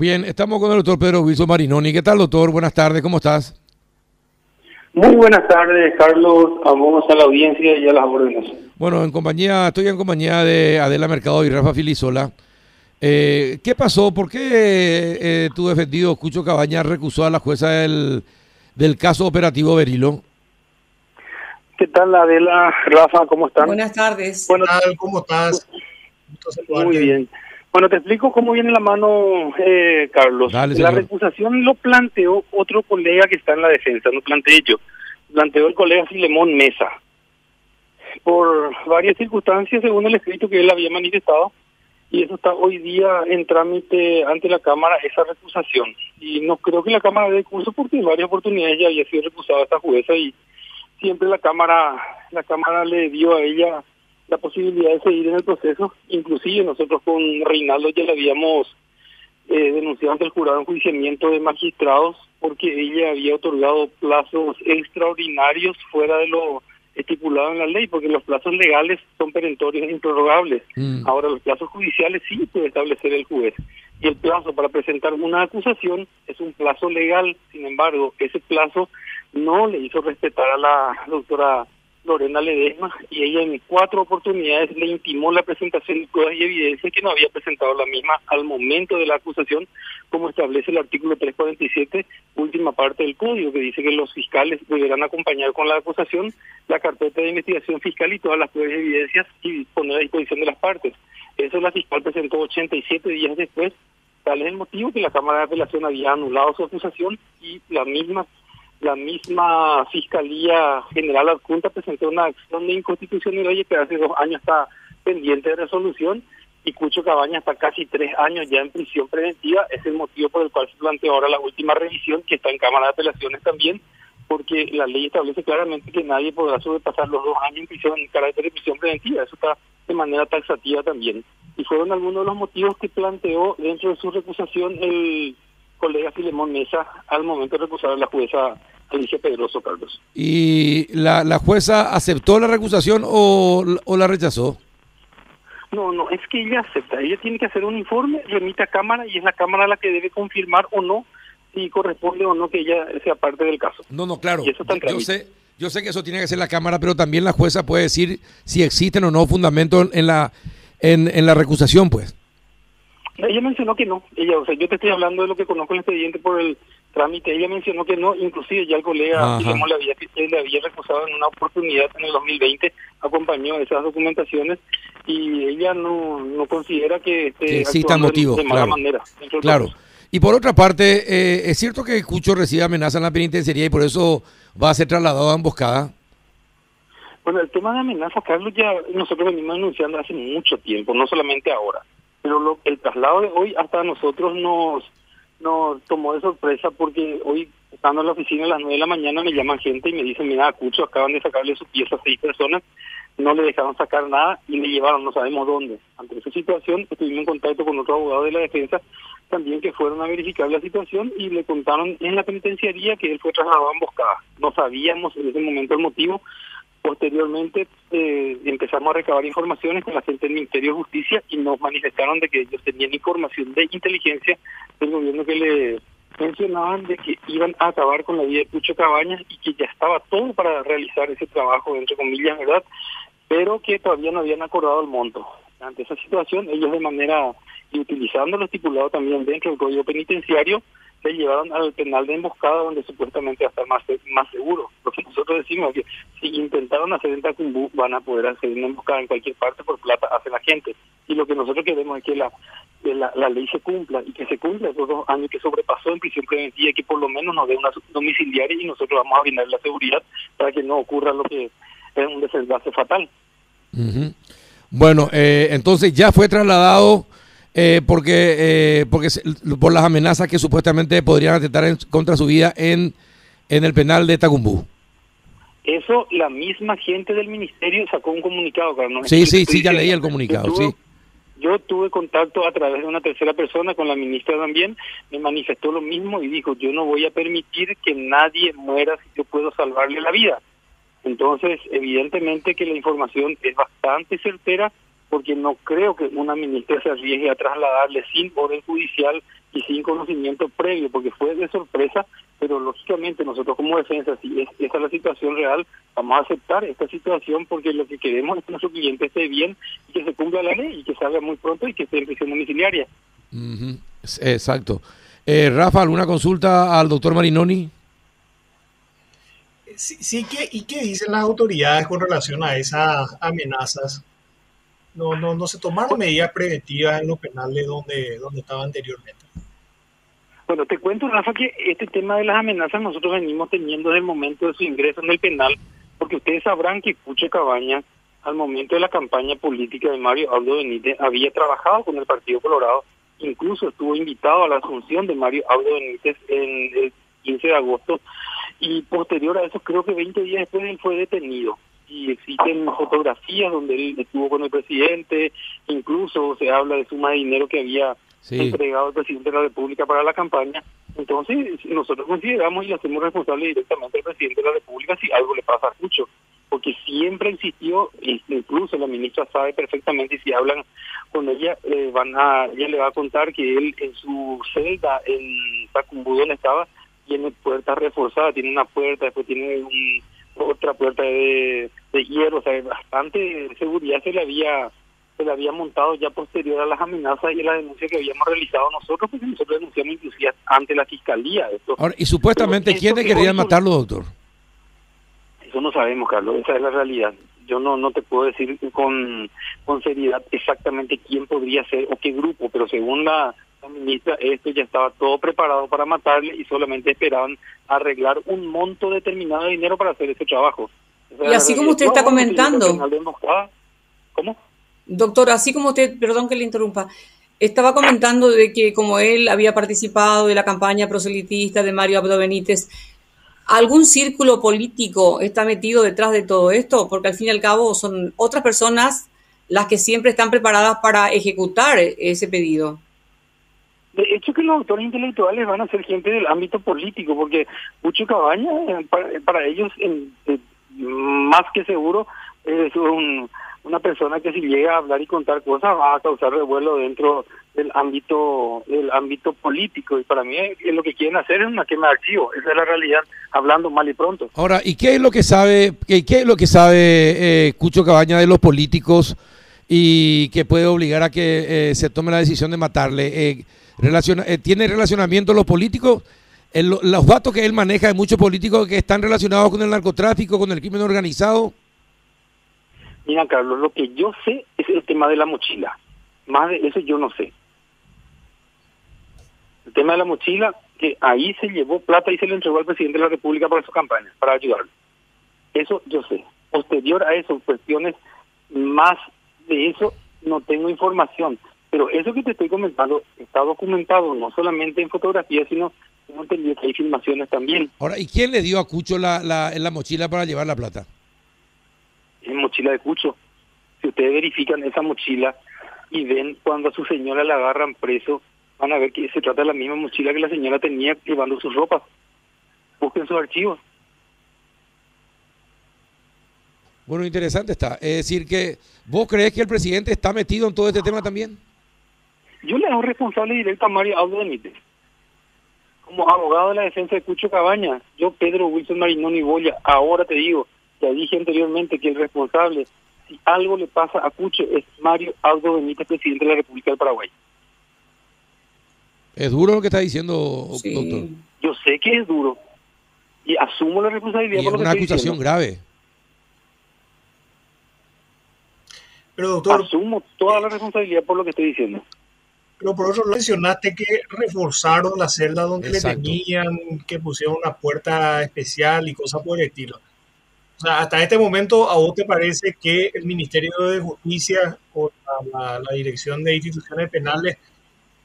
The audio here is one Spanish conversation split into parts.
Bien, estamos con el doctor Pedro Wilson Marinoni. ¿Qué tal, doctor? Buenas tardes, ¿cómo estás? Muy buenas tardes, Carlos. Vamos a la audiencia y a las órdenes. Bueno, en compañía, estoy en compañía de Adela Mercado y Rafa Filisola. Eh, ¿Qué pasó? ¿Por qué eh, tu defendido Cucho Cabañas recusó a la jueza del, del caso operativo Berilo? ¿Qué tal, Adela? Rafa, ¿cómo están? Buenas tardes. Bueno, ¿Qué tal? ¿Cómo estás? Muy bien. Bueno, te explico cómo viene la mano, eh, Carlos. Dale, la recusación lo planteó otro colega que está en la defensa, no planteé yo. Planteó el colega Filemón Mesa. Por varias circunstancias, según el escrito que él había manifestado, y eso está hoy día en trámite ante la Cámara, esa recusación. Y no creo que la Cámara dé curso porque en varias oportunidades ya había sido recusada esta jueza y siempre la Cámara, la Cámara le dio a ella la posibilidad de seguir en el proceso. Inclusive nosotros con Reinaldo ya le habíamos eh, denunciado ante el jurado de enjuiciamiento de magistrados porque ella había otorgado plazos extraordinarios fuera de lo estipulado en la ley, porque los plazos legales son perentorios e improrrogables. Mm. Ahora, los plazos judiciales sí puede establecer el juez. Y el plazo para presentar una acusación es un plazo legal. Sin embargo, ese plazo no le hizo respetar a la doctora Lorena Ledesma y ella en cuatro oportunidades le intimó la presentación de pruebas y evidencias que no había presentado la misma al momento de la acusación, como establece el artículo 347, última parte del código, que dice que los fiscales deberán acompañar con la acusación la carpeta de investigación fiscal y todas las pruebas y evidencias y poner a disposición de las partes. Eso la fiscal presentó 87 días después. Tal es el motivo que la Cámara de Apelación había anulado su acusación y la misma la misma Fiscalía General Adjunta presentó una acción de inconstitucionalidad que hace dos años está pendiente de resolución y Cucho Cabaña está casi tres años ya en prisión preventiva. Es el motivo por el cual se planteó ahora la última revisión, que está en Cámara de Apelaciones también, porque la ley establece claramente que nadie podrá sobrepasar los dos años en prisión en carácter de prisión preventiva. Eso está de manera taxativa también. Y fueron algunos de los motivos que planteó dentro de su recusación el colega Filemón Mesa al momento de recusar a la jueza Alicia Pedroso, Carlos. ¿Y la, la jueza aceptó la recusación o, o la rechazó? No, no, es que ella acepta. Ella tiene que hacer un informe, remite a Cámara y es la Cámara la que debe confirmar o no si corresponde o no que ella sea parte del caso. No, no, claro. Y eso está en Yo trámite. sé, yo sé que eso tiene que ser la Cámara, pero también la jueza puede decir si existen o no fundamentos en la, en, en la recusación, pues. Ella mencionó que no. Ella, o sea, yo te estoy hablando de lo que conozco el expediente por el trámite. Ella mencionó que no, inclusive ya el colega. Guillermo le había, le había recusado en una oportunidad en el 2020, acompañó esas documentaciones y ella no, no considera que esté Que de- mala claro. manera. Claro. Y por otra parte, eh, ¿es cierto que Cucho recibe amenaza en la penitenciaría y por eso va a ser trasladado a emboscada? Bueno, el tema de amenaza, Carlos, ya nosotros venimos anunciando hace mucho tiempo, no solamente ahora. Pero lo, el traslado de hoy hasta nosotros nos, nos tomó de sorpresa porque hoy, estando en la oficina a las 9 de la mañana, me llaman gente y me dicen, mira, Cucho acaban de sacarle su pieza a seis personas, no le dejaron sacar nada y le llevaron, no sabemos dónde. Ante esa situación, estuvimos en contacto con otro abogado de la defensa también que fueron a verificar la situación y le contaron en la penitenciaría que él fue trasladado a emboscada. No sabíamos en ese momento el motivo. Posteriormente eh, empezamos a recabar informaciones con la gente del Ministerio de Justicia y nos manifestaron de que ellos tenían información de inteligencia del gobierno que le mencionaban de que iban a acabar con la vida de Pucho Cabañas y que ya estaba todo para realizar ese trabajo, entre comillas, ¿verdad? Pero que todavía no habían acordado el monto. Ante esa situación, ellos de manera, y utilizando lo estipulado también dentro del Código Penitenciario, se llevaron al penal de emboscada donde supuestamente va a estar más, más seguro. Lo que nosotros decimos que si intentaron hacer en Tacumbú, van a poder hacer una emboscada en cualquier parte por plata, hace la gente. Y lo que nosotros queremos es que la, la, ley se cumpla y que se cumpla esos dos años que sobrepasó en prisión preventiva y que por lo menos nos dé una domiciliaria y nosotros vamos a brindar la seguridad para que no ocurra lo que es un desenlace fatal. Ujú. Bueno, eh, entonces ya fue trasladado eh, porque, eh, porque se- por las amenazas que supuestamente podrían atentar en- contra su vida en, en el penal de Tacumbú. Eso la misma gente del ministerio sacó un comunicado, Carlos. Sí, sí, sí, ya leí el comunicado, yo tuve- sí. Yo tuve contacto a través de una tercera persona con la ministra también, me manifestó lo mismo y dijo, yo no voy a permitir que nadie muera si yo puedo salvarle la vida. Entonces, evidentemente que la información es bastante certera porque no creo que una ministra se arriesgue a trasladarle sin orden judicial y sin conocimiento previo, porque fue de sorpresa, pero lógicamente nosotros como defensa, si es, esa es la situación real, vamos a aceptar esta situación porque lo que queremos es que nuestro cliente esté bien y que se cumpla la ley y que salga muy pronto y que esté en prisión domiciliaria. Exacto. Eh, Rafa, ¿alguna consulta al doctor Marinoni? Sí, sí ¿y qué dicen las autoridades con relación a esas amenazas? No, no, no se tomaron medidas preventivas en los penales donde, donde estaba anteriormente. Bueno, te cuento, Rafa, que este tema de las amenazas nosotros venimos teniendo desde el momento de su ingreso en el penal, porque ustedes sabrán que Cuche Cabaña, al momento de la campaña política de Mario Aldo Benítez, había trabajado con el Partido Colorado, incluso estuvo invitado a la asunción de Mario Aldo Benítez en el 15 de agosto, y posterior a eso, creo que 20 días después él fue detenido y existen fotografías donde él estuvo con el presidente, incluso se habla de suma de dinero que había entregado el presidente de la República para la campaña. Entonces, nosotros consideramos y hacemos responsable directamente al presidente de la República si algo le pasa a Cucho, porque siempre insistió, incluso la ministra sabe perfectamente, y si hablan con ella, eh, van a, ella le va a contar que él en su celda en Tacumbú, donde estaba, tiene puertas reforzadas, tiene una puerta, después tiene un otra puerta de, de hierro, o sea, bastante seguridad se le había se le había montado ya posterior a las amenazas y la denuncia que habíamos realizado nosotros, porque nosotros denunciamos inclusive ante la fiscalía. Esto. y supuestamente, ¿quiénes querían matarlo, doctor? Eso no sabemos, Carlos, esa es la realidad. Yo no no te puedo decir con, con seriedad exactamente quién podría ser o qué grupo, pero según la, la ministra, esto ya estaba todo preparado para matarle y solamente esperaban arreglar un monto determinado de dinero para hacer ese trabajo. Y así como usted está comentando. ¿Cómo? Doctor, así como usted, perdón que le interrumpa, estaba comentando de que como él había participado de la campaña proselitista de Mario Abdo Benítez, ¿algún círculo político está metido detrás de todo esto? Porque al fin y al cabo son otras personas las que siempre están preparadas para ejecutar ese pedido. De hecho que los autores intelectuales van a ser gente del ámbito político, porque Pucho Cabaña, eh, para, ellos, eh, más que seguro, es una persona que si llega a hablar y contar cosas va a causar revuelo dentro del ámbito del ámbito político. Y para mí lo que quieren hacer es una quema de archivo esa es la realidad hablando mal y pronto. Ahora y qué es lo que sabe qué, es lo que sabe eh, Cucho Cabaña de los políticos y que puede obligar a que se tome la decisión de matarle Relaciona, eh, ¿Tiene relacionamiento los políticos? Los datos que él maneja de muchos políticos que están relacionados con el narcotráfico, con el crimen organizado. Mira, Carlos, lo que yo sé es el tema de la mochila. Más de eso yo no sé. El tema de la mochila, que ahí se llevó plata y se le entregó al presidente de la República para su campaña, para ayudarle. Eso yo sé. Posterior a eso, cuestiones más de eso, no tengo información. Pero eso que te estoy comentando está documentado no solamente en fotografías, sino tengo entendido que hay filmaciones también. Ahora, ¿y quién le dio a Cucho la, la, la mochila para llevar la plata? Es mochila de Cucho. Si ustedes verifican esa mochila y ven cuando a su señora la agarran preso, van a ver que se trata de la misma mochila que la señora tenía llevando sus ropas. Busquen sus archivos. Bueno, interesante está. Es decir, que vos crees que el presidente está metido en todo este tema también. Yo le hago responsable directo a Mario Aldo Benítez. Como abogado de la defensa de Cucho Cabaña, yo, Pedro Wilson Marinón y Boya, ahora te digo, ya dije anteriormente que el responsable, si algo le pasa a Cucho, es Mario Aldo Benítez, presidente de la República del Paraguay. ¿Es duro lo que está diciendo, doctor? Yo sé que es duro. Y asumo la responsabilidad. Y es una acusación grave. Pero doctor... Asumo toda la responsabilidad por lo que estoy diciendo. Pero por otro lado mencionaste que reforzaron la celda donde le tenían, que pusieron una puerta especial y cosas por el estilo. O sea, hasta este momento, ¿a vos te parece que el Ministerio de Justicia o la, Dirección de Instituciones Penales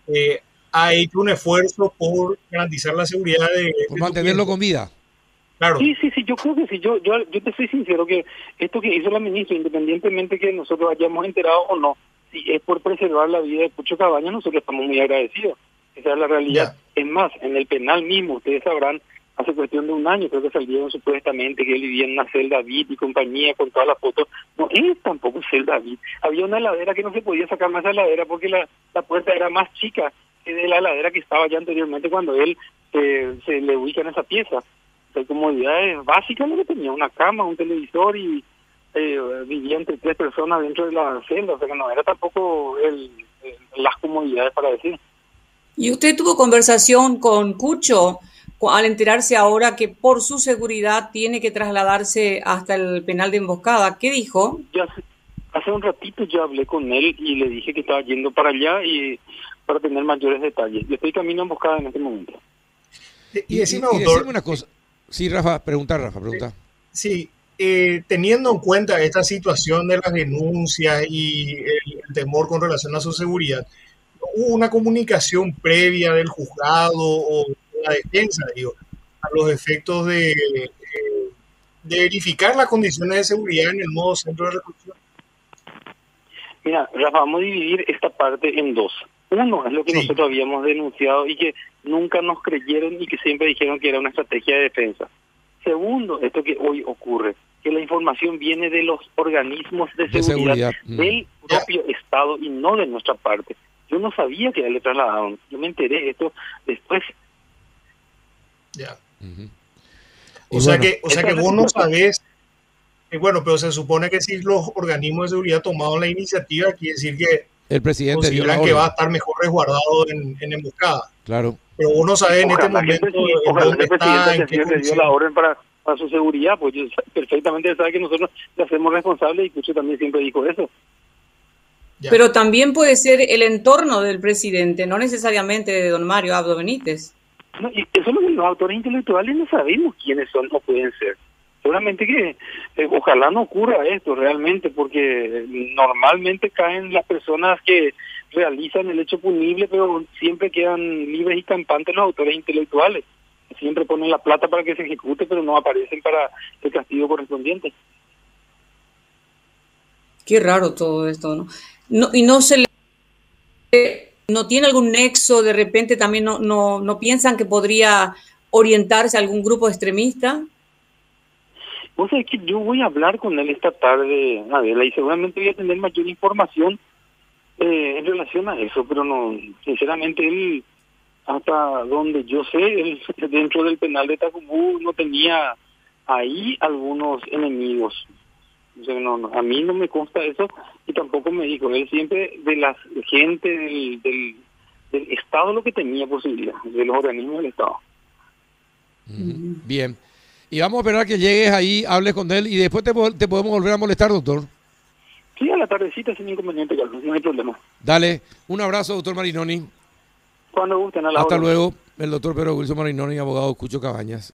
eh, ha hecho un esfuerzo por garantizar la seguridad de... Por mantenerlo con vida. Claro. Sí, sí, sí, yo creo que sí. Yo, yo, yo te soy sincero que esto que hizo la ministra, independientemente que nosotros hayamos enterado o no, si es por preservar la vida de Pucho Cabaña, nosotros estamos muy agradecidos. Esa es la realidad. Es más, en el penal mismo, ustedes sabrán hace cuestión de un año, creo que salieron supuestamente que él vivía en una celda VIP y compañía con todas las fotos. No es tampoco celda VIP. Había una heladera que no se podía sacar más de la heladera porque la, la puerta era más chica que de la heladera que estaba ya anteriormente cuando él eh, se le ubica en esa pieza. Hay comodidades básicas, lo que tenía una cama, un televisor y eh, vivía entre tres personas dentro de la celda, o sea que no era tampoco el, las comodidades para decir. ¿Y usted tuvo conversación con Cucho al enterarse ahora que por su seguridad tiene que trasladarse hasta el penal de emboscada? ¿Qué dijo? Ya hace un ratito ya hablé con él y le dije que estaba yendo para allá y para tener mayores detalles. Yo estoy camino a emboscada en este momento. Y, decime, una cosa. Sí, Rafa, pregunta, Rafa, pregunta. Sí, eh, teniendo en cuenta esta situación de las denuncias y el, temor con relación a su seguridad, ¿hubo una comunicación previa del juzgado o de la defensa, digo, a los efectos de, de, verificar las condiciones de seguridad en el modo centro de reclusión? Mira, Rafa, vamos a dividir esta parte en dos. Uno es lo que nosotros habíamos denunciado y que nunca nos creyeron y que siempre dijeron que era una estrategia de defensa. Segundo, esto que hoy ocurre, que la información viene de los organismos de, seguridad, mm. del propio Estado y no de nuestra parte. Yo no sabía que le trasladaron, yo me enteré de esto después. Ya. O, sea que, o sea que vos no sabés, bueno, pero se supone que si los organismos de seguridad tomaron la iniciativa, quiere decir que el presidente consideran que va a estar mejor resguardado en, en emboscada. Claro. Pero uno sabe en este momento dónde está, en qué dio la orden para, para su seguridad, pues perfectamente sabe que nosotros le hacemos responsable y Cucho también siempre dijo eso. Pero también puede ser el entorno del presidente, no necesariamente de don Mario Abdo Benítez. No, y eso es lo que los autores intelectuales no sabemos quiénes son o pueden ser. Seguramente que eh, ojalá no ocurra esto realmente, porque normalmente caen las personas que realizan el hecho punible, pero siempre quedan libres y campantes los autores intelectuales. Siempre ponen la plata para que se ejecute, pero no aparecen para el castigo correspondiente. Qué raro todo esto, ¿no? no y no se le no tiene algún nexo, de repente también no, no, no piensan que podría orientarse a algún grupo extremista. Vos sabés que yo voy a hablar con él esta tarde, Adela, y seguramente voy a tener mayor información eh, en relación a eso, pero no, sinceramente él, hasta donde yo sé, él dentro del penal de Tacubú no tenía ahí algunos enemigos. no, a mí no me consta eso y tampoco me dijo. Él siempre de la gente del, del, Estado lo que tenía posibilidad, de los organismos del Estado. Bien. Y vamos a esperar que llegues ahí, hables con él y después te podemos volver a molestar, doctor. Sí, a la tardecita sin inconveniente, Carlos, no hay problema. Dale, un abrazo, doctor Marinoni. Cuando gusten, a la Hasta luego, el doctor Pedro Wilson Marinoni, abogado Cucho Cabañas.